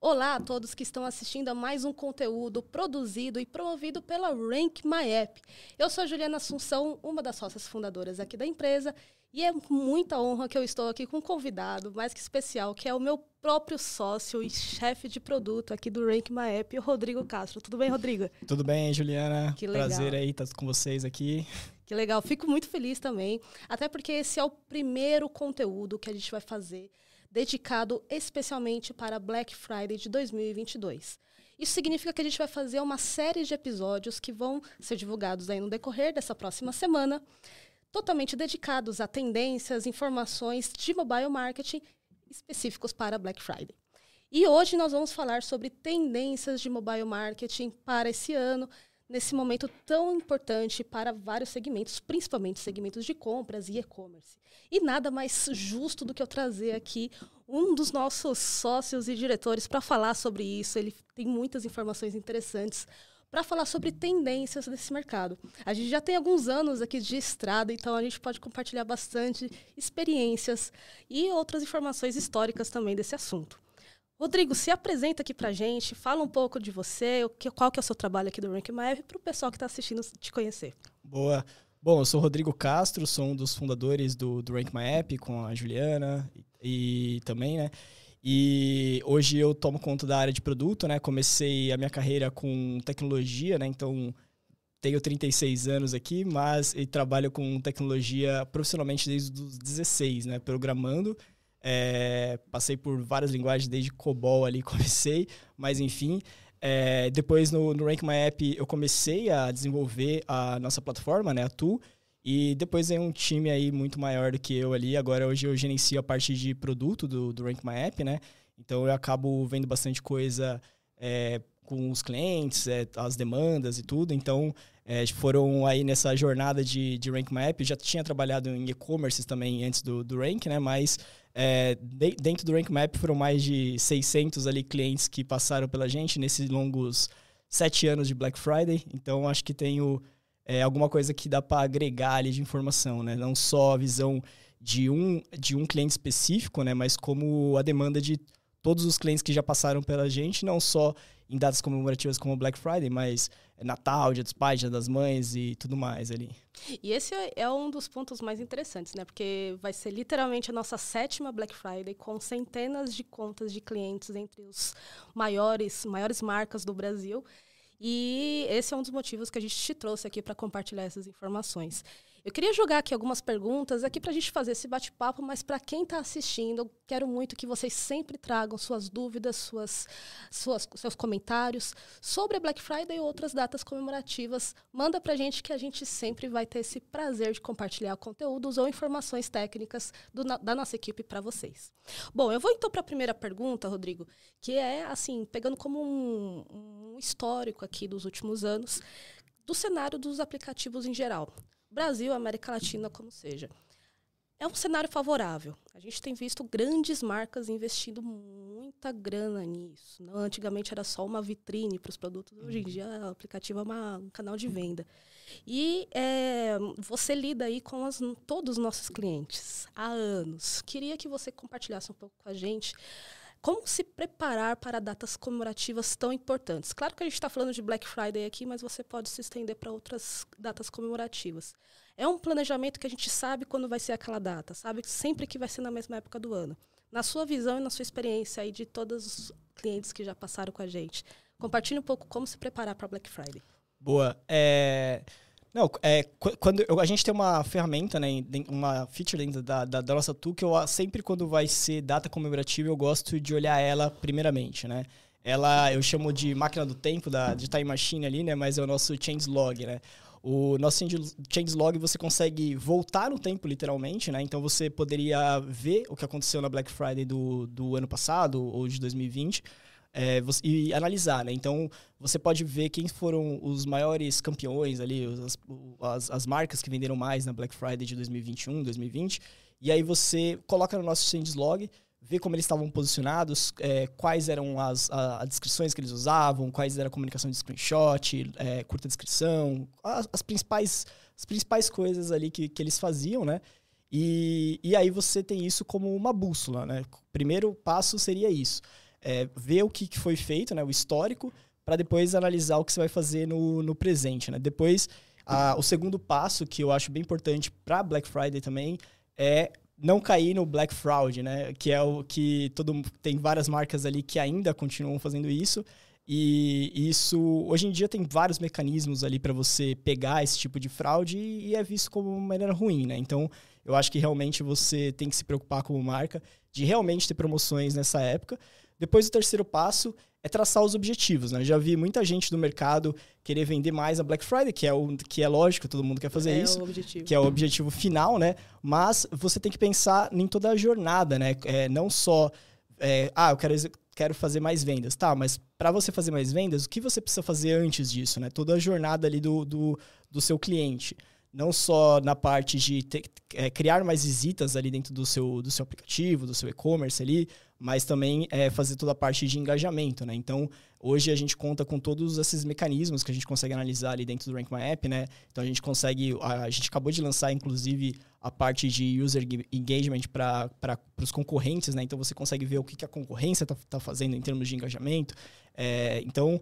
Olá a todos que estão assistindo a mais um conteúdo produzido e promovido pela Rank My App. Eu sou a Juliana Assunção, uma das sócias fundadoras aqui da empresa, e é muita honra que eu estou aqui com um convidado mais que especial, que é o meu próprio sócio e chefe de produto aqui do Rank My App, o Rodrigo Castro. Tudo bem, Rodrigo? Tudo bem, Juliana. Que legal. Prazer aí estar com vocês aqui. Que legal. Fico muito feliz também, até porque esse é o primeiro conteúdo que a gente vai fazer dedicado especialmente para Black Friday de 2022. Isso significa que a gente vai fazer uma série de episódios que vão ser divulgados aí no decorrer dessa próxima semana, totalmente dedicados a tendências, informações de mobile marketing específicos para Black Friday. E hoje nós vamos falar sobre tendências de mobile marketing para esse ano, nesse momento tão importante para vários segmentos, principalmente segmentos de compras e e-commerce. E nada mais justo do que eu trazer aqui um dos nossos sócios e diretores para falar sobre isso. Ele tem muitas informações interessantes para falar sobre tendências desse mercado. A gente já tem alguns anos aqui de estrada, então a gente pode compartilhar bastante experiências e outras informações históricas também desse assunto. Rodrigo, se apresenta aqui pra gente, fala um pouco de você, qual que é o seu trabalho aqui do Rank My para o pessoal que está assistindo te conhecer. Boa. Bom, eu sou Rodrigo Castro, sou um dos fundadores do, do Rank My App com a Juliana e, e também, né? E hoje eu tomo conta da área de produto, né? Comecei a minha carreira com tecnologia, né? Então, tenho 36 anos aqui, mas trabalho com tecnologia profissionalmente desde os 16, né? Programando é, passei por várias linguagens, desde COBOL ali comecei, mas enfim. É, depois no, no Rank My App eu comecei a desenvolver a nossa plataforma, né, a Tu, e depois veio um time aí muito maior do que eu ali. Agora hoje eu gerencio a parte de produto do, do Rank My App, né? Então eu acabo vendo bastante coisa é, com os clientes, é, as demandas e tudo. Então é, foram aí nessa jornada de, de Rank. Eu já tinha trabalhado em e-commerce também antes do, do Rank, né? Mas é, de, dentro do Rank Map foram mais de 600 ali clientes que passaram pela gente nesses longos sete anos de Black Friday. Então acho que tenho é, alguma coisa que dá para agregar ali de informação, né? Não só a visão de um, de um cliente específico, né? Mas como a demanda de todos os clientes que já passaram pela gente, não só em datas comemorativas como Black Friday, mas Natal, Dia dos Pais, Dia das Mães e tudo mais ali. E esse é um dos pontos mais interessantes, né? Porque vai ser literalmente a nossa sétima Black Friday com centenas de contas de clientes entre os maiores, maiores marcas do Brasil. E esse é um dos motivos que a gente te trouxe aqui para compartilhar essas informações. Eu queria jogar aqui algumas perguntas aqui para a gente fazer esse bate-papo, mas para quem está assistindo, eu quero muito que vocês sempre tragam suas dúvidas, suas, suas, seus comentários sobre a Black Friday e outras datas comemorativas. Manda para a gente que a gente sempre vai ter esse prazer de compartilhar conteúdos ou informações técnicas do, da nossa equipe para vocês. Bom, eu vou então para a primeira pergunta, Rodrigo, que é assim, pegando como um, um histórico aqui dos últimos anos do cenário dos aplicativos em geral. Brasil, América Latina, como seja. É um cenário favorável. A gente tem visto grandes marcas investindo muita grana nisso. Não, antigamente era só uma vitrine para os produtos, hoje em uhum. dia o aplicativo é uma, um canal de venda. E é, você lida aí com as, todos os nossos clientes há anos. Queria que você compartilhasse um pouco com a gente como se preparar para datas comemorativas tão importantes? Claro que a gente está falando de Black Friday aqui, mas você pode se estender para outras datas comemorativas. É um planejamento que a gente sabe quando vai ser aquela data, sabe sempre que vai ser na mesma época do ano. Na sua visão e na sua experiência aí de todos os clientes que já passaram com a gente, compartilhe um pouco como se preparar para Black Friday. Boa. É... Não, é, quando a gente tem uma ferramenta, né, uma feature dentro da, da, da, nossa tool que eu sempre quando vai ser data comemorativa eu gosto de olhar ela primeiramente, né? Ela eu chamo de máquina do tempo, da, de time machine ali, né? Mas é o nosso change log, né? O nosso change log você consegue voltar no tempo, literalmente, né? Então você poderia ver o que aconteceu na Black Friday do, do ano passado ou de 2020 é, você, e analisar, né? Então, você pode ver quem foram os maiores campeões ali, as, as, as, marcas que venderam mais na Black Friday de 2021, 2020. E aí você coloca no nosso Change Log, vê como eles estavam posicionados, é, quais eram as, as descrições que eles usavam, quais era a comunicação de screenshot, é, curta descrição, as, as, principais, as principais coisas ali que, que eles faziam, né? E, e aí você tem isso como uma bússola, né? O primeiro passo seria isso. É, ver o que, foi feito, né, o histórico, para depois analisar o que você vai fazer no, no presente. Né? Depois, a, o segundo passo, que eu acho bem importante para Black Friday também, é não cair no Black Fraud, né? Que é o que todo tem várias marcas ali que ainda continuam fazendo isso. E isso, hoje em dia, tem vários mecanismos ali para você pegar esse tipo de fraude e, é visto como uma maneira ruim, né? Então, eu acho que realmente você tem que se preocupar como marca de realmente ter promoções nessa época. Depois, o terceiro passo é traçar os objetivos, né? Já vi muita gente do mercado querer vender mais a Black Friday, que é, o, que é lógico, todo mundo quer fazer é isso. Que é o objetivo final, né? Mas você tem que pensar em toda a jornada, né? É, não só, é, ah, eu quero, quero fazer mais vendas. Tá, mas para você fazer mais vendas, o que você precisa fazer antes disso, né? Toda a jornada ali do, do, do seu cliente não só na parte de ter, é, criar mais visitas ali dentro do seu, do seu aplicativo, do seu e-commerce ali, mas também é, fazer toda a parte de engajamento, né? Então, hoje a gente conta com todos esses mecanismos que a gente consegue analisar ali dentro do Rank My App, né? Então, a gente consegue... A, a gente acabou de lançar, inclusive, a parte de user engagement para os concorrentes, né? Então, você consegue ver o que, que a concorrência está tá fazendo em termos de engajamento. É, então,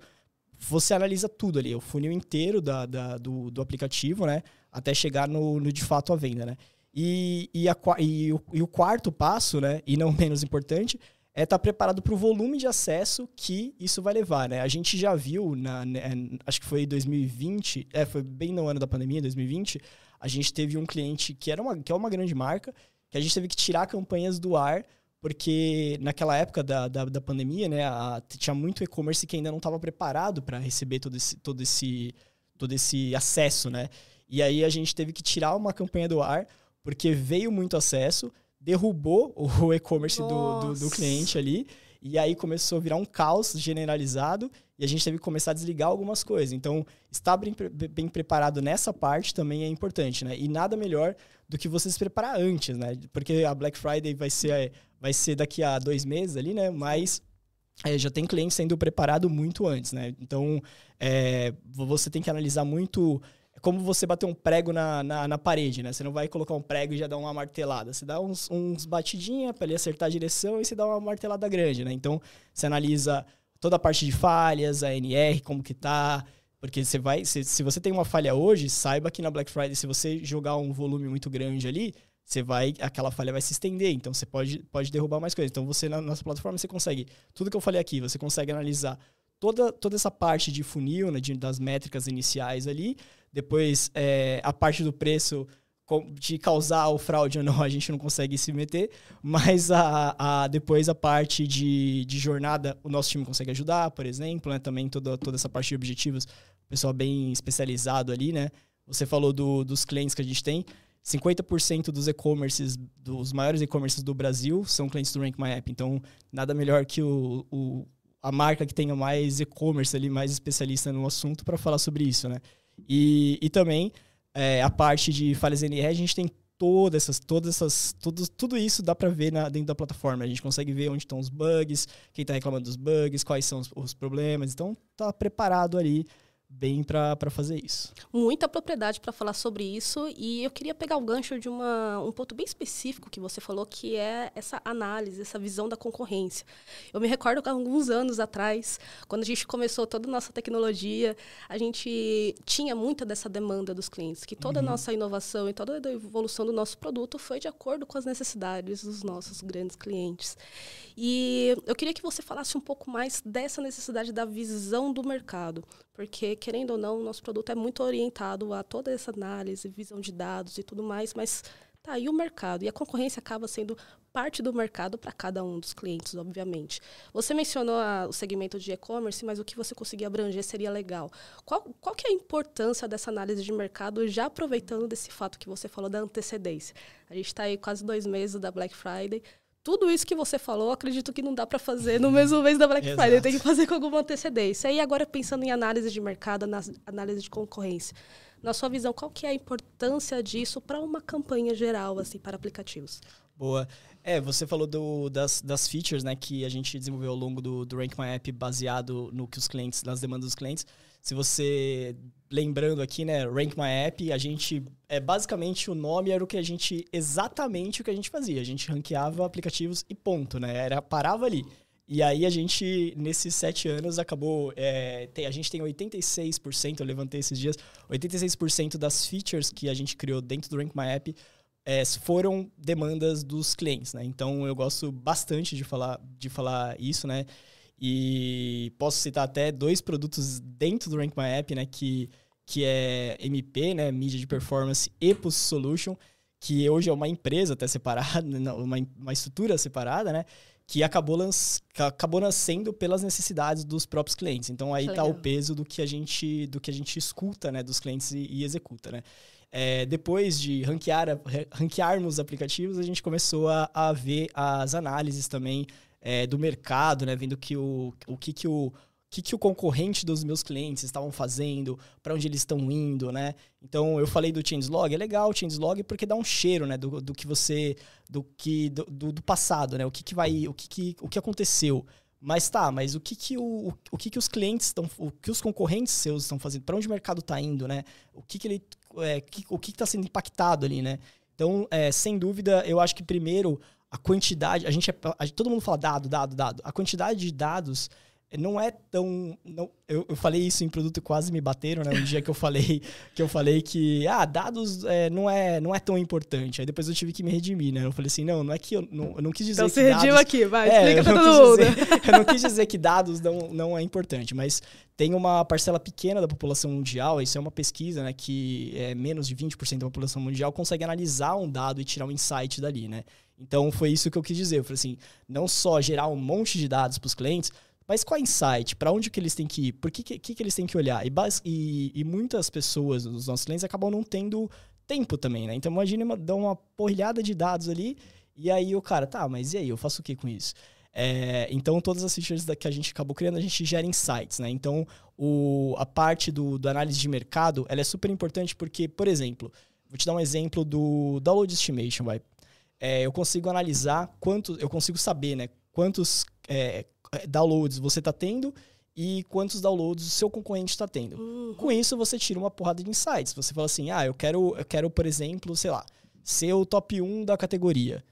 você analisa tudo ali, o funil inteiro da, da do, do aplicativo, né? Até chegar no, no de fato a venda, né? E, e, a, e, o, e o quarto passo, né, e não menos importante, é estar tá preparado para o volume de acesso que isso vai levar, né? A gente já viu, na, né, acho que foi 2020, é, foi bem no ano da pandemia, 2020, a gente teve um cliente que, era uma, que é uma grande marca, que a gente teve que tirar campanhas do ar, porque naquela época da, da, da pandemia, né, a, tinha muito e-commerce que ainda não estava preparado para receber todo esse, todo, esse, todo esse acesso, né? E aí a gente teve que tirar uma campanha do ar, porque veio muito acesso, derrubou o e-commerce do, do, do, cliente ali, e aí começou a virar um caos generalizado, e a gente teve que começar a desligar algumas coisas. Então, estar bem, bem preparado nessa parte também é importante, né? E nada melhor do que você se preparar antes, né? Porque a Black Friday vai ser, vai ser daqui a dois meses ali, né? Mas é, já tem cliente sendo preparado muito antes, né? Então, é, você tem que analisar muito é como você bater um prego na, na, na, parede, né? Você não vai colocar um prego e já dar uma martelada. Você dá uns, uns batidinha para ele acertar a direção e você dá uma martelada grande, né? Então, você analisa toda a parte de falhas, a NR, como que tá. Porque você vai. Se, se você tem uma falha hoje, saiba que na Black Friday, se você jogar um volume muito grande ali, você vai. aquela falha vai se estender. Então você pode, pode derrubar mais coisas. Então você, na nossa plataforma, você consegue. Tudo que eu falei aqui, você consegue analisar toda, toda essa parte de funil, né, de, das métricas iniciais ali. Depois, é, a parte do preço de causar o fraude ou não, a gente não consegue se meter, mas a, a, depois a parte de, de jornada, o nosso time consegue ajudar, por exemplo, né? também toda, toda essa parte de objetivos, pessoal bem especializado ali, né? Você falou do, dos clientes que a gente tem, 50% dos e-commerces, dos maiores e-commerces do Brasil, são clientes do Rank My App, então nada melhor que o, o a marca que tenha mais e-commerce ali, mais especialista no assunto para falar sobre isso, né? E, e também é, a parte de falhas NR, a gente tem todas essas, todas essas, tudo, tudo isso dá para ver na, dentro da plataforma. A gente consegue ver onde estão os bugs, quem está reclamando dos bugs, quais são os, os problemas. Então, tá preparado ali bem para fazer isso. Muita propriedade para falar sobre isso e eu queria pegar o gancho de uma, um ponto bem específico que você falou, que é essa análise, essa visão da concorrência. Eu me recordo que alguns anos atrás, quando a gente começou toda a nossa tecnologia, a gente tinha muita dessa demanda dos clientes, que toda uhum. a nossa inovação e toda a evolução do nosso produto foi de acordo com as necessidades dos nossos grandes clientes. E eu queria que você falasse um pouco mais dessa necessidade da visão do mercado, porque, querendo ou não, o nosso produto é muito orientado a toda essa análise, visão de dados e tudo mais, mas tá aí o mercado. E a concorrência acaba sendo parte do mercado para cada um dos clientes, obviamente. Você mencionou a, o segmento de e-commerce, mas o que você conseguir abranger seria legal. Qual, qual que é a importância dessa análise de mercado, já aproveitando desse fato que você falou da antecedência? A gente está aí quase dois meses da Black Friday tudo isso que você falou, acredito que não dá para fazer no mesmo mês da Black Friday, tem que fazer com alguma antecedência. E agora pensando em análise de mercado, análise de concorrência, na sua visão, qual que é a importância disso para uma campanha geral assim para aplicativos? Boa. É, você falou do, das, das features né, que a gente desenvolveu ao longo do, do Rank My App baseado no que os clientes, nas demandas dos clientes. Se você lembrando aqui, né, Rank My App, a gente é basicamente o nome era o que a gente exatamente o que a gente fazia. A gente ranqueava aplicativos e ponto, né? Era parava ali. E aí a gente, nesses sete anos, acabou. É, tem, a gente tem 86%, eu levantei esses dias, 86% das features que a gente criou dentro do Rank My App é, foram demandas dos clientes, né? Então eu gosto bastante de falar, de falar isso, né? E posso citar até dois produtos dentro do Rank My App, né? Que, que é MP, né? Mídia de Performance e Post Solution, que hoje é uma empresa até separada, uma, uma estrutura separada, né? Que acabou, lanç, acabou nascendo pelas necessidades dos próprios clientes. Então aí está o peso do que a gente, do que a gente escuta, né? Dos clientes e, e executa, né? É, depois de ranquear, ranquearmos aplicativos, a gente começou a, a ver as análises também é, do mercado, né? Vendo que o, o que, que o, que, que o concorrente dos meus clientes estavam fazendo, para onde eles estão indo, né? Então eu falei do changelog, é legal o changelog porque dá um cheiro, né, do, do que você do que do, do passado, né? O que, que vai, o que, que o que aconteceu. Mas tá, mas o que que, o, o que, que os clientes estão, o que os concorrentes seus estão fazendo, para onde o mercado está indo, né? O que, que ele, é, que, o que está sendo impactado ali, né? Então, é, sem dúvida, eu acho que primeiro a quantidade, a gente, é, a, todo mundo fala dado, dado, dado. A quantidade de dados não é tão. Não, eu, eu falei isso em produto quase me bateram, né? Um dia que eu falei que eu falei que ah, dados é, não, é, não é tão importante. Aí depois eu tive que me redimir, né? Eu falei assim, não, não é que eu não, eu não quis dizer então, que. Então se redima aqui, vai, é, explica pra todo mundo. Dizer, eu não quis dizer que dados não, não é importante, mas tem uma parcela pequena da população mundial, isso é uma pesquisa, né? Que é menos de 20% da população mundial consegue analisar um dado e tirar um insight dali, né? Então foi isso que eu quis dizer. Eu falei assim, não só gerar um monte de dados para os clientes, mas qual é insight? Para onde que eles têm que ir? Por que, que, que eles têm que olhar? E, e, e, muitas pessoas, os nossos clientes, acabam não tendo tempo também, né? Então imagine uma, dar uma porrilhada de dados ali e aí o cara, tá, mas e aí, eu faço o que com isso? É, então, todas as features que a gente acabou criando, a gente gera insights, né? Então, o, a parte do, do análise de mercado, ela é super importante porque, por exemplo, vou te dar um exemplo do Download Estimation, vai. É, eu consigo analisar quanto, eu consigo saber, né? Quantos é, downloads você está tendo e quantos downloads o seu concorrente está tendo. Uhum. Com isso, você tira uma porrada de insights. Você fala assim, ah, eu quero, eu quero, por exemplo, sei lá, ser o top 1 da categoria.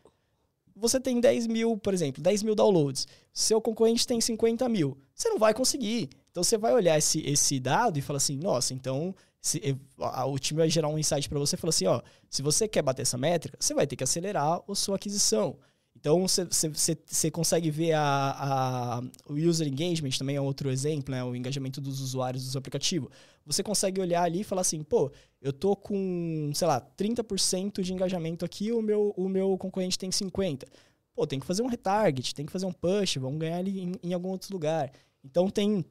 Você tem 10 mil, por exemplo, 10 mil downloads. Seu concorrente tem 50 mil. Você não vai conseguir. Então, você vai olhar esse, esse dado e fala assim, nossa, então... Se, a, o time vai gerar um insight para você e falar assim, ó, se você quer bater essa métrica, você vai ter que acelerar a sua aquisição. Então, você consegue ver a, a, o user engagement, também é outro exemplo, né? o engajamento dos usuários do aplicativo. Você consegue olhar ali e falar assim, pô, eu tô com, sei lá, 30% de engajamento aqui, o meu, o meu concorrente tem 50%. Pô, tem que fazer um retarget, tem que fazer um push, vamos ganhar ali em, em algum outro lugar. Então, tem,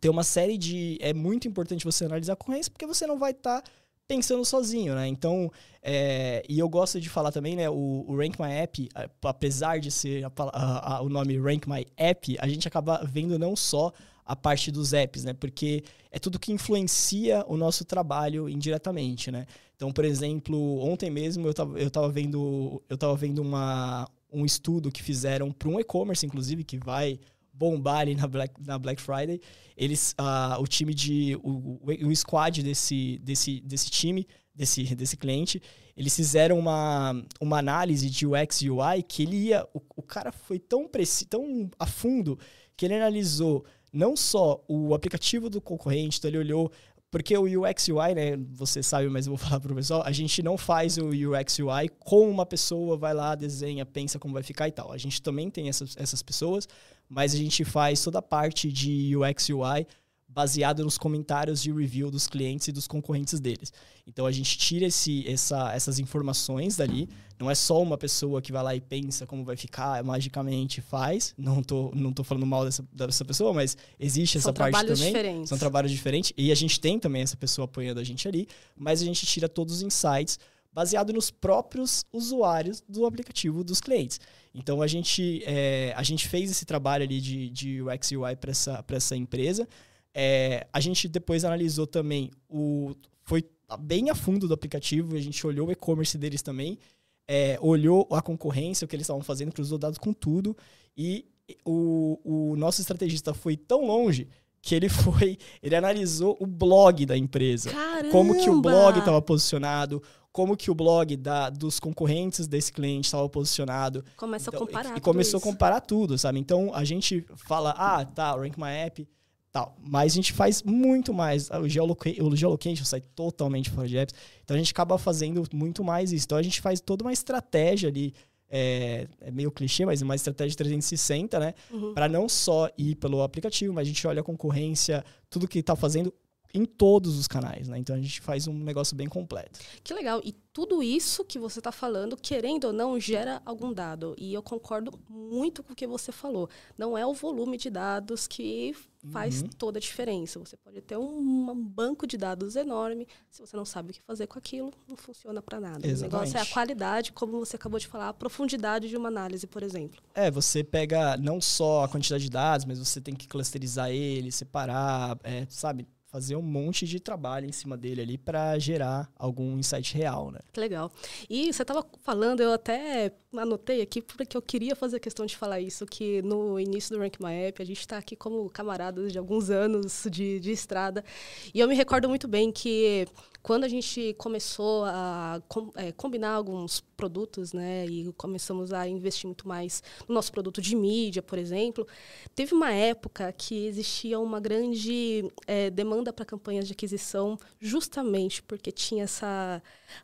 tem uma série de... É muito importante você analisar a concorrência, porque você não vai estar... Tá pensando sozinho, né? Então, é, e eu gosto de falar também, né? O, o Rank My App, apesar de ser a, a, a, o nome Rank My App, a gente acaba vendo não só a parte dos apps, né? Porque é tudo que influencia o nosso trabalho indiretamente, né? Então, por exemplo, ontem mesmo eu estava eu tava vendo, eu tava vendo uma, um estudo que fizeram para um e-commerce, inclusive, que vai bombar ali na Black, na Black Friday. Eles, uh, o time de. O, o squad desse, desse, desse time, desse, desse cliente, eles fizeram uma, uma análise de UX e UI que ele ia. O, o cara foi tão, preci, tão a fundo que ele analisou não só o aplicativo do concorrente, então ele olhou porque o UX UI, né, você sabe, mas eu vou falar para o pessoal, a gente não faz o UX UI com uma pessoa, vai lá, desenha, pensa como vai ficar e tal. A gente também tem essas, essas pessoas, mas a gente faz toda a parte de UX UI baseado nos comentários de review dos clientes e dos concorrentes deles. Então a gente tira esse, essa, essas informações dali. Não é só uma pessoa que vai lá e pensa como vai ficar, magicamente faz. Não tô, não tô falando mal dessa, dessa pessoa, mas existe São essa parte também. Diferentes. São trabalhos diferentes. E a gente tem também essa pessoa apoiando a gente ali, mas a gente tira todos os insights baseado nos próprios usuários do aplicativo dos clientes. Então a gente, é, a gente fez esse trabalho ali de, de UX e UI para essa, essa empresa. É, a gente depois analisou também o. Foi bem a fundo do aplicativo, a gente olhou o e-commerce deles também, é, olhou a concorrência, o que eles estavam fazendo, cruzou dados com tudo. E o, o nosso estrategista foi tão longe que ele foi, ele analisou o blog da empresa, Caramba! como que o blog estava posicionado, como que o blog da, dos concorrentes desse cliente estava posicionado. Começa então, a comparar. E, e começou isso. a comparar tudo, sabe? Então a gente fala, ah, tá, Rank My App, tal. Mas a gente faz muito mais. O, geoloca o geolocation sai totalmente fora de apps. Então a gente acaba fazendo muito mais isso. Então a gente faz toda uma estratégia ali. É, é meio clichê, mas uma estratégia 360, né? Uhum. Para não só ir pelo aplicativo, mas a gente olha a concorrência, tudo que está fazendo em todos os canais, né? Então a gente faz um negócio bem completo. Que legal. E tudo isso que você está falando, querendo ou não, gera algum dado. E eu concordo muito com o que você falou. Não é o volume de dados que faz uhum. toda a diferença. Você pode ter um, um, banco de dados enorme, se você não sabe o que fazer com aquilo, não funciona para nada. Exatamente. O negócio é a qualidade, como você acabou de falar, a profundidade de uma análise, por exemplo. É, você pega não só a quantidade de dados, mas você tem que clusterizar ele, separar, é, sabe? Fazer um monte de trabalho em cima dele ali para gerar algum insight real, né? Que legal. E você estava falando, eu até anotei aqui porque eu queria fazer questão de falar isso, que no início do Rank My App, a gente está aqui como camaradas de alguns anos de, de estrada, e eu me recordo muito bem que quando a gente começou a com, é, combinar alguns produtos, né, e começamos a investir muito mais no nosso produto de mídia, por exemplo, teve uma época que existia uma grande é, demanda para campanhas de aquisição, justamente porque tinha essa,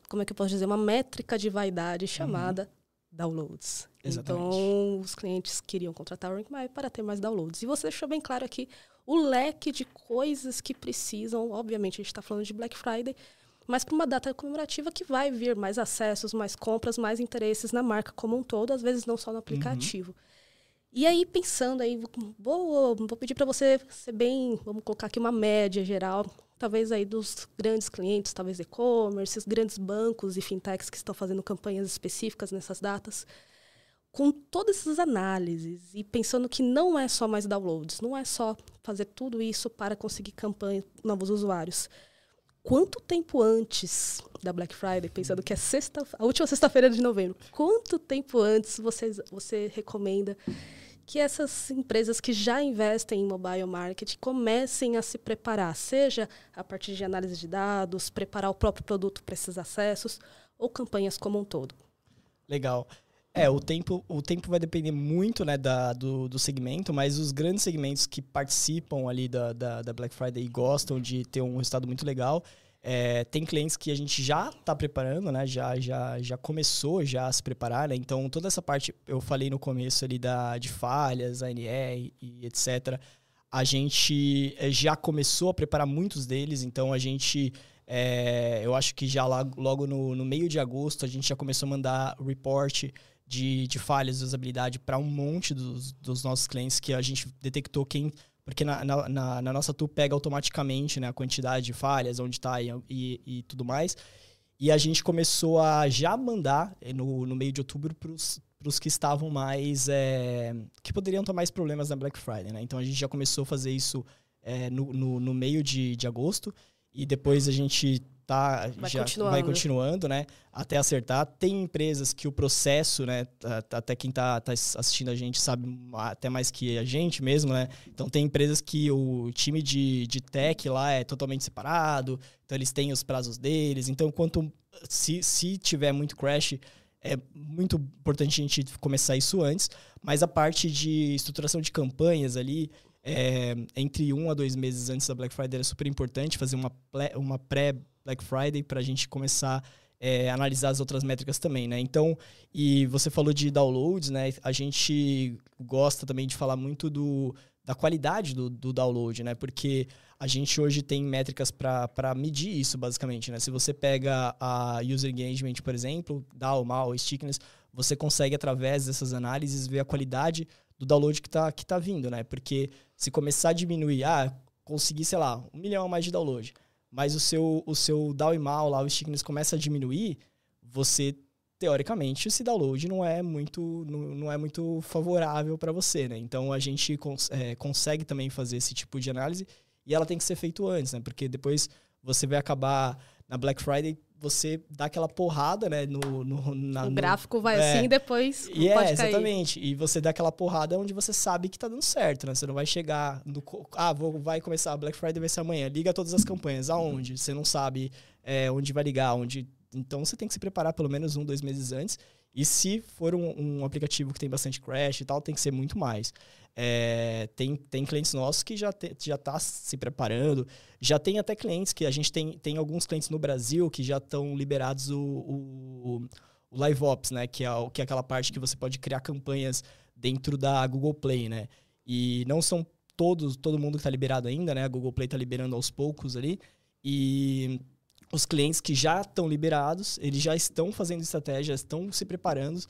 como é que eu posso dizer, uma métrica de vaidade chamada uhum. downloads. Exatamente. Então, os clientes queriam contratar o RankMy para ter mais downloads. E você deixou bem claro aqui o leque de coisas que precisam. Obviamente, a gente está falando de Black Friday, mas para uma data comemorativa que vai vir mais acessos, mais compras, mais interesses na marca como um todo, às vezes não só no aplicativo. Uhum. E aí, pensando aí, vou, vou pedir para você ser bem, vamos colocar aqui uma média geral, talvez aí dos grandes clientes, talvez e-commerce, grandes bancos e fintechs que estão fazendo campanhas específicas nessas datas com todas essas análises e pensando que não é só mais downloads, não é só fazer tudo isso para conseguir campanha novos usuários. Quanto tempo antes da Black Friday, pensando que é sexta, a última sexta-feira de novembro, quanto tempo antes você, você recomenda que essas empresas que já investem em mobile marketing comecem a se preparar, seja a partir de análise de dados, preparar o próprio produto para esses acessos ou campanhas como um todo? Legal. É, o tempo, o tempo vai depender muito né, da, do, do segmento, mas os grandes segmentos que participam ali da, da, da Black Friday e gostam de ter um resultado muito legal, é, tem clientes que a gente já está preparando, né? Já, já, já começou já a se preparar, né? Então, toda essa parte, eu falei no começo ali da, de falhas, ANR e etc., a gente é, já começou a preparar muitos deles, então a gente... É, eu acho que já lá, logo no, no meio de agosto a gente já começou a mandar report de, de falhas de usabilidade para um monte dos, dos nossos clientes que a gente detectou quem. Porque na, na, na nossa tool pega automaticamente né, a quantidade de falhas, onde está e, e, e, tudo mais. E a gente começou a já mandar eh, no, no meio de outubro para os que estavam mais. É, que poderiam ter mais problemas na Black Friday. Né? Então a gente já começou a fazer isso é, no, no, no meio de, de agosto. E depois a gente tá vai já continuando. vai continuando, né? Até acertar. Tem empresas que o processo, né? Até quem tá, tá assistindo a gente sabe até mais que a gente mesmo, né? Então tem empresas que o time de, de tech lá é totalmente separado, então eles têm os prazos deles. Então, quanto se, se tiver muito crash, é muito importante a gente começar isso antes. Mas a parte de estruturação de campanhas ali, é, entre um a dois meses antes da Black Friday é super importante fazer uma, uma pré Black Friday para a gente começar é, analisar as outras métricas também, né? Então, e você falou de downloads, né? A gente gosta também de falar muito do, da qualidade do, do download, né? Porque a gente hoje tem métricas para medir isso, basicamente, né? Se você pega a user engagement, por exemplo, DAO, MAU, stickiness, você consegue, através dessas análises, ver a qualidade do download que está que tá vindo, né? Porque se começar a diminuir, ah, conseguir, sei lá, um milhão a mais de download mas o seu, o seu DAO e mal lá, o stickiness começa a diminuir, você, teoricamente, esse download não é muito, não, não é muito favorável para você, né? Então, a gente cons é, consegue também fazer esse tipo de análise e ela tem que ser feito antes, né? Porque depois você vai acabar na Black Friday você dá aquela porrada, né? No, no, na, o gráfico vai é, assim e depois e é, exatamente. E você dá aquela porrada onde você sabe que tá dando certo, né? Você não vai chegar no... Ah, vou, vai começar, a Black Friday vai ser amanhã. Liga todas as campanhas. Aonde? Você não sabe é, onde vai ligar, onde Então você tem que se preparar pelo menos um, dois meses antes. E se for um, um aplicativo que tem bastante crash e tal, tem que ser muito mais. É, tem, tem clientes nossos que já te, já tá se preparando. Já tem até clientes que a gente tem, tem alguns clientes no Brasil que já estão liberados o, o, o Live Ops, né? Que é, que é aquela parte que você pode criar campanhas dentro da Google Play, né? E não são todos, todo mundo que está liberado ainda, né? A Google Play está liberando aos poucos ali. E os clientes que já estão liberados, eles já estão fazendo estratégias, estão se preparando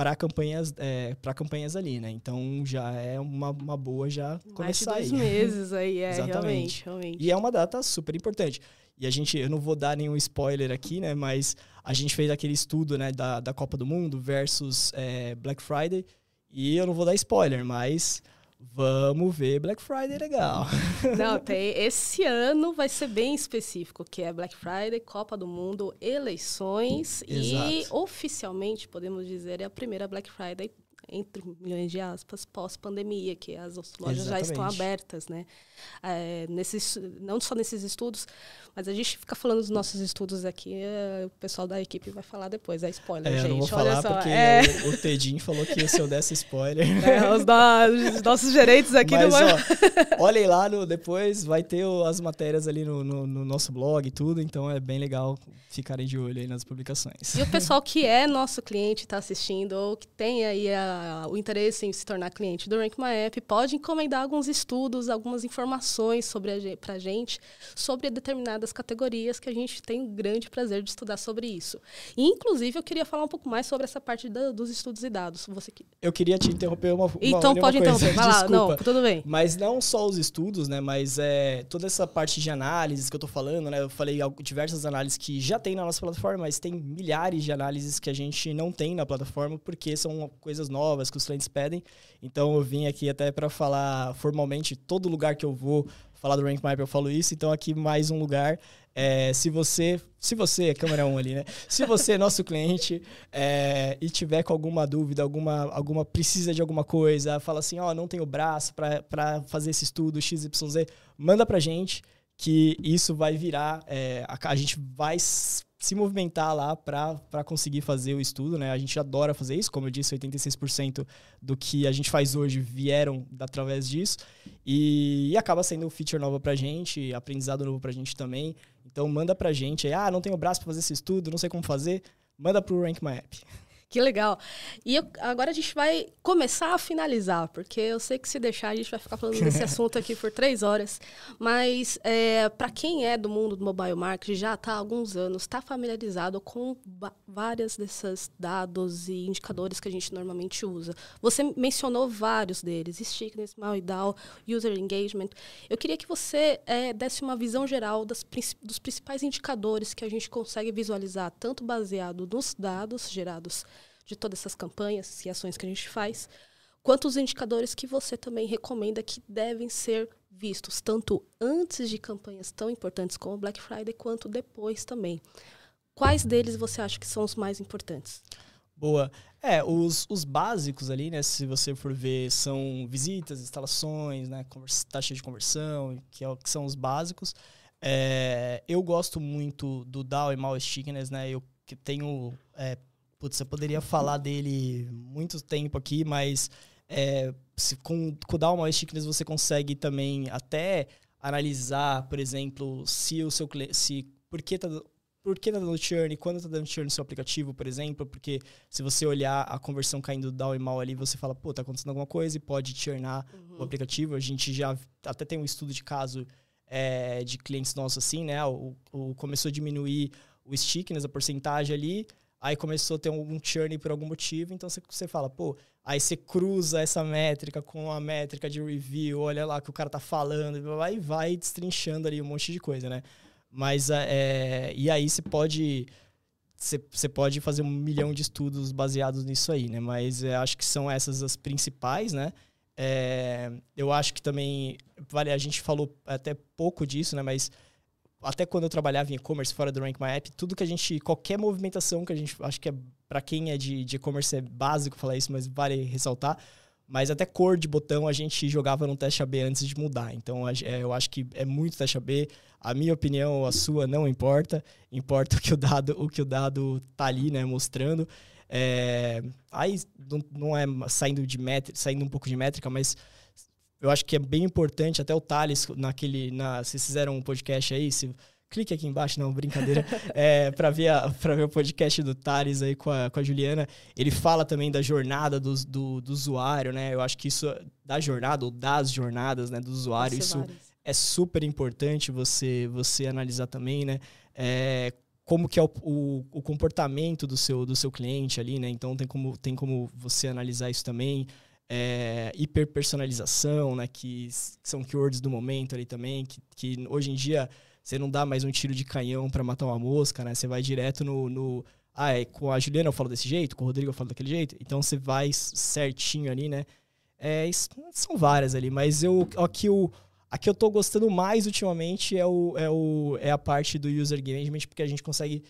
para campanhas, é, para campanhas ali, né? Então já é uma, uma boa já começar Mais de dois aí. meses aí, é, Exatamente. realmente, realmente. E é uma data super importante. E a gente, eu não vou dar nenhum spoiler aqui, né? Mas a gente fez aquele estudo, né, da, da Copa do Mundo versus é, Black Friday. E eu não vou dar spoiler, mas Vamos ver Black Friday legal. Não, tem. Esse ano vai ser bem específico, que é Black Friday, Copa do Mundo, eleições Exato. e oficialmente podemos dizer é a primeira Black Friday entre milhões de aspas, pós-pandemia, que as lojas Exatamente. já estão abertas, né? É, nesses, não só nesses estudos, mas a gente fica falando dos nossos estudos aqui, é, o pessoal da equipe vai falar depois, é spoiler, é, gente. Eu não vou Olha falar só, porque é... o, o Tedinho falou que se eu desse spoiler... É, os, no, os, nossos gerentes aqui mas, não vão... olhem lá, no, depois vai ter as matérias ali no, no, no nosso blog e tudo, então é bem legal ficarem de olho aí nas publicações. E o pessoal que é nosso cliente, está assistindo, ou que tem aí a, o interesse em se tornar cliente do Rank My App, pode encomendar alguns estudos, algumas informações sobre para a gente, sobre determinadas categorias que a gente tem um grande prazer de estudar sobre isso. E, inclusive, eu queria falar um pouco mais sobre essa parte da, dos estudos e dados. Você que... Eu queria te interromper uma, uma Então uma pode coisa. interromper, vai lá, não, tudo bem. Mas não só os estudos, né, mas é, toda essa parte de análise que eu estou falando, né, eu falei diversas análises que já tem na nossa plataforma, mas tem milhares de análises que a gente não tem na plataforma porque são coisas novas que os clientes pedem. Então eu vim aqui até para falar formalmente, todo lugar que eu vou falar do Rank Map eu falo isso, então aqui mais um lugar. É, se você, se você, é câmera 1 ali, né? Se você é nosso cliente é, e tiver com alguma dúvida, alguma, alguma precisa de alguma coisa, fala assim, ó, oh, não tenho braço para fazer esse estudo XYZ, manda pra gente que isso vai virar, é, a, a, gente vai se movimentar lá para conseguir fazer o estudo, né? A gente adora fazer isso, como eu disse, 86% do que a gente faz hoje vieram através disso e, e acaba sendo um feature nova pra gente, aprendizado novo pra gente também. Então manda pra gente aí, ah, não tenho braço para fazer esse estudo, não sei como fazer, manda pro Rank My App. Que legal. E eu, agora a gente vai começar a finalizar, porque eu sei que se deixar a gente vai ficar falando desse assunto aqui por três horas. Mas é, para quem é do mundo do mobile marketing, já está há alguns anos, está familiarizado com vários desses dados e indicadores que a gente normalmente usa. Você mencionou vários deles, Stickiness, Malidal, User Engagement. Eu queria que você é, desse uma visão geral das, dos principais indicadores que a gente consegue visualizar, tanto baseado nos dados gerados de todas essas campanhas e ações que a gente faz, quanto os indicadores que você também recomenda que devem ser vistos, tanto antes de campanhas tão importantes como Black Friday, quanto depois também. Quais deles você acha que são os mais importantes? Boa. É, os, os básicos ali, né? Se você for ver, são visitas, instalações, né? Taxa de conversão, que, é, que são os básicos. É, eu gosto muito do DAO e Mal Stickiness, né? Eu que tenho é, Putz, eu poderia falar dele muito tempo aqui, mas é, se, com, com o Down Stickless você consegue também até analisar, por exemplo, se o seu se por que tá por que tá dando churn, quando tá dando churn no seu aplicativo, por exemplo, porque se você olhar a conversão caindo down e mal ali, você fala, pô, tá acontecendo alguma coisa e pode churnar uhum. o aplicativo. A gente já até tem um estudo de caso é, de clientes nossos assim, né? O, o, começou a diminuir o stickiness, a porcentagem ali, aí começou a ter algum churn por algum motivo, então você, fala, pô, aí você cruza essa métrica com a métrica de review, olha lá que o cara tá falando, vai vai destrinchando ali um monte de coisa, né? Mas, é, e aí você pode você pode fazer um milhão de estudos baseados nisso aí, né? Mas é, acho que são essas as principais, né? É, eu acho que também, vale, a gente falou até pouco disso, né? Mas até quando eu trabalhava em e-commerce fora do Rank My App, tudo que a gente, qualquer movimentação que a gente, acho que é para quem é de e-commerce é básico falar isso, mas vale ressaltar, Mas até cor de botão a gente jogava no teste AB antes de mudar. Então é, eu acho que é muito teste AB. A minha opinião, a sua, não importa. Importa o que o dado, o que o dado tá ali, né, mostrando. É, aí não, não, é saindo de métrica, saindo um pouco de métrica, mas eu acho que é bem importante, até o Thales, naquele. Na, vocês fizeram um podcast aí, se, clique aqui embaixo, não, brincadeira, é, para ver, ver o podcast do Thales aí com a, com a Juliana. Ele fala também da jornada do, do, do usuário, né? Eu acho que isso, da jornada, ou das jornadas né, do usuário, isso várias. é super importante você, você analisar também, né? É, como que é o, o, o, comportamento do seu, do seu cliente ali, né? Então tem como, tem como você analisar isso também. É, hiperpersonalização, né? Que são keywords do momento ali também, que, que hoje em dia você não dá mais um tiro de canhão para matar uma mosca, né? Você vai direto no, no, Ah, é, com a Juliana eu falo desse jeito, com o Rodrigo eu falo daquele jeito. Então você vai certinho ali, né? É, são várias ali, mas eu aqui o a que eu tô gostando mais ultimamente é, o, é, o, é a parte do user engagement, porque a gente consegue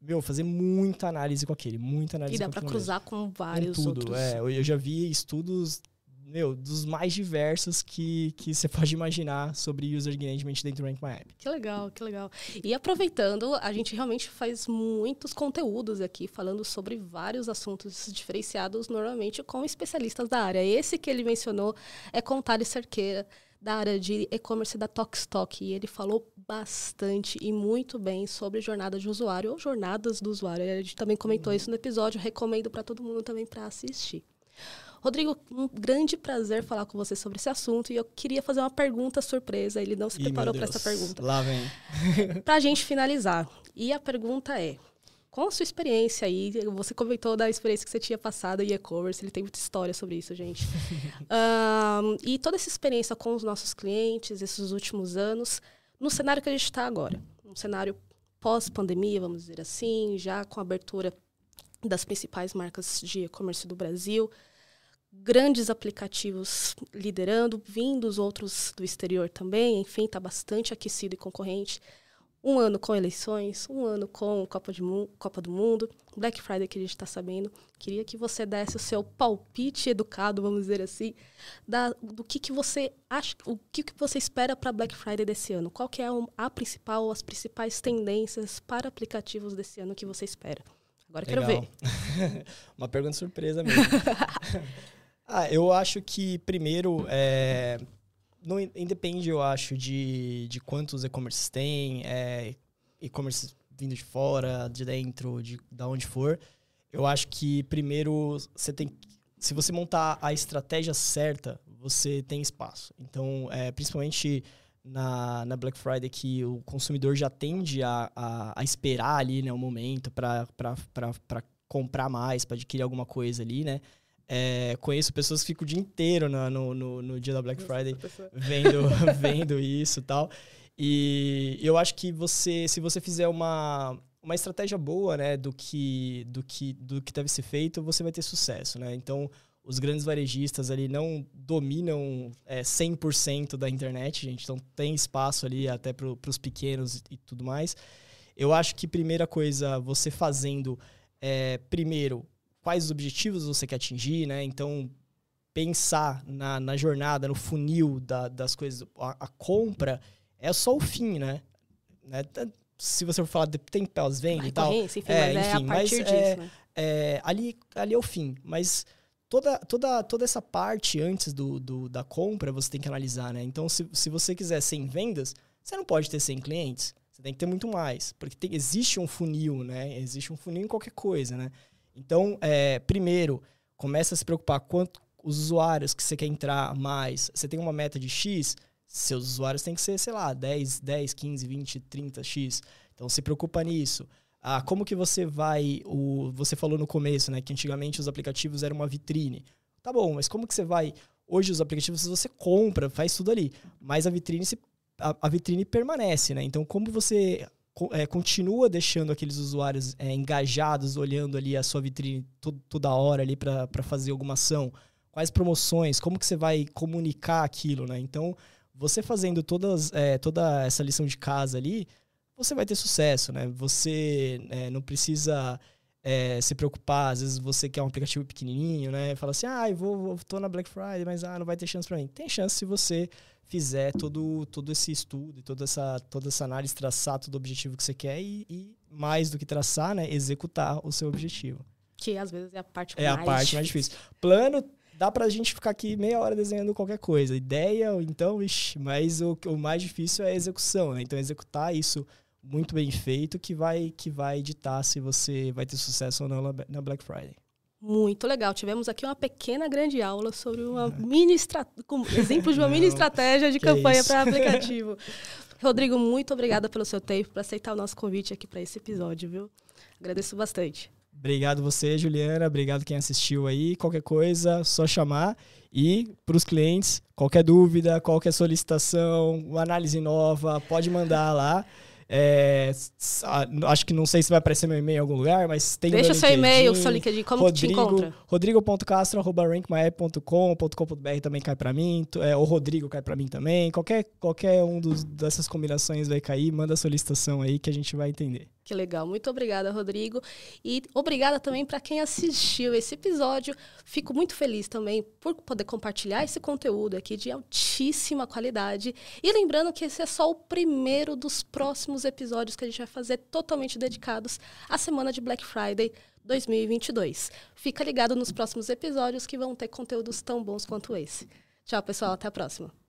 meu, fazer muita análise com aquele, muita análise E dá para cruzar mesmo. com vários com tudo, outros. É, eu já vi estudos, meu, dos mais diversos que, que você pode imaginar sobre user engagement dentro do Rank My App. Que legal, que legal. E aproveitando, a gente realmente faz muitos conteúdos aqui falando sobre vários assuntos diferenciados, normalmente com especialistas da área. Esse que ele mencionou é com Thales Cerqueira da área de e-commerce da Tokstok e ele falou bastante e muito bem sobre jornada de usuário ou jornadas do usuário. A gente também comentou uhum. isso no episódio, recomendo para todo mundo também para assistir. Rodrigo, um grande prazer falar com você sobre esse assunto e eu queria fazer uma pergunta surpresa. Ele não se Ih, preparou para essa pergunta. Lá vem. para a gente finalizar. E a pergunta é: com a sua experiência aí, você comentou da experiência que você tinha passado em e-commerce, ele tem muita história sobre isso, gente. um, e toda essa experiência com os nossos clientes, esses últimos anos, no cenário que a gente está agora, um cenário pós-pandemia, vamos dizer assim, já com a abertura das principais marcas de e-commerce do Brasil, grandes aplicativos liderando, vindos outros do exterior também, enfim, está bastante aquecido e concorrente um ano com eleições, um ano com Copa, de Copa do Mundo, Black Friday que a gente está sabendo. Queria que você desse o seu palpite educado, vamos dizer assim, da, do que, que você acha, o que, que você espera para Black Friday desse ano. Qual que é a principal, as principais tendências para aplicativos desse ano que você espera? Agora Legal. quero ver. Uma pergunta surpresa mesmo. ah, eu acho que primeiro é não independe, eu acho, de, de quantos e-commerces tem, é, e-commerce vindo de fora, de dentro, de da onde for. Eu acho que primeiro você tem se você montar a estratégia certa, você tem espaço. Então, é, principalmente na, na Black Friday, que o consumidor já tende a, a, a esperar ali né, o momento para comprar mais, para adquirir alguma coisa ali, né? É, conheço pessoas que ficam o dia inteiro no, no, no, no dia da Black Friday vendo, vendo isso e tal. E eu acho que você, se você fizer uma, uma estratégia boa, né, do que, do, que, do que deve ser feito, você vai ter sucesso, né? Então, os grandes varejistas ali não dominam é, 100% da internet, gente. Então, tem espaço ali até para os pequenos e, e tudo mais. Eu acho que primeira coisa, você fazendo, é, primeiro, quais os objetivos você quer atingir, né? Então, pensar na, na jornada, no funil da, das coisas, a, a, compra é só o fim, né? né? Se você for falar de tem pós-venda e tal. Enfim, é, mas enfim, é a mas, disso, é, né? é, ali, ali é o fim. Mas toda, toda, toda essa parte antes do, do, da compra você tem que analisar, né? Então, se, se você quiser 100 vendas, você não pode ter 100 clientes. Você tem que ter muito mais. Porque tem, existe um funil, né? Existe um funil em qualquer coisa, né? Então, é, primeiro, começa a se preocupar quanto os usuários que você quer entrar mais. Você tem uma meta de X, seus usuários têm que ser, sei lá, 10, 10, 15, 20, 30 X. Então se preocupa nisso. Ah, como que você vai. O, você falou no começo, né? Que antigamente os aplicativos eram uma vitrine. Tá bom, mas como que você vai. Hoje os aplicativos você compra, faz tudo ali. Mas a vitrine se, a, a vitrine permanece, né? Então, como você é, continua deixando aqueles usuários é, engajados, olhando ali a sua vitrine toda hora ali para fazer alguma ação? Quais promoções? Como que você vai comunicar aquilo, né? Então, você fazendo todas, é, toda essa lição de casa ali, você vai ter sucesso, né? Você é, não precisa é, se preocupar. Às vezes você quer um aplicativo pequenininho, né? Fala assim, ah, eu vou, vou, tô na Black Friday, mas ah, não vai ter chance para mim. Tem chance se você fizer todo, todo esse estudo, toda essa, toda essa análise, traçar todo o objetivo que você quer e, e mais do que traçar, né? Executar o seu objetivo. Que às vezes é a parte é mais a parte difícil. mais difícil. Plano dá pra gente ficar aqui meia hora desenhando qualquer coisa. Ideia, então, ixi, mas o, o mais difícil é a execução, né? Então, executar isso muito bem feito que vai, que vai ditar se você vai ter sucesso ou não na Black Friday. Muito legal. Tivemos aqui uma pequena grande aula sobre uma mini com exemplo de uma mini estratégia de campanha para aplicativo. Rodrigo, muito obrigada pelo seu tempo, por aceitar o nosso convite aqui para esse episódio, viu? Agradeço bastante. Obrigado você, Juliana. Obrigado quem assistiu aí. Qualquer coisa, só chamar. E para os clientes, qualquer dúvida, qualquer solicitação, uma análise nova, pode mandar lá. É, acho que não sei se vai aparecer meu e-mail em algum lugar, mas tem Deixa seu e-mail, seu LinkedIn, como Rodrigo, te encontra? rodrigo.castro.rankmyapp.com.br também cai para mim, é, o Rodrigo cai para mim também. Qualquer, qualquer um dos, dessas combinações vai cair, manda a solicitação aí que a gente vai entender. Que legal. Muito obrigada, Rodrigo. E obrigada também para quem assistiu esse episódio. Fico muito feliz também por poder compartilhar esse conteúdo aqui de altíssima qualidade. E lembrando que esse é só o primeiro dos próximos episódios que a gente vai fazer totalmente dedicados à semana de Black Friday 2022. Fica ligado nos próximos episódios que vão ter conteúdos tão bons quanto esse. Tchau, pessoal. Até a próxima.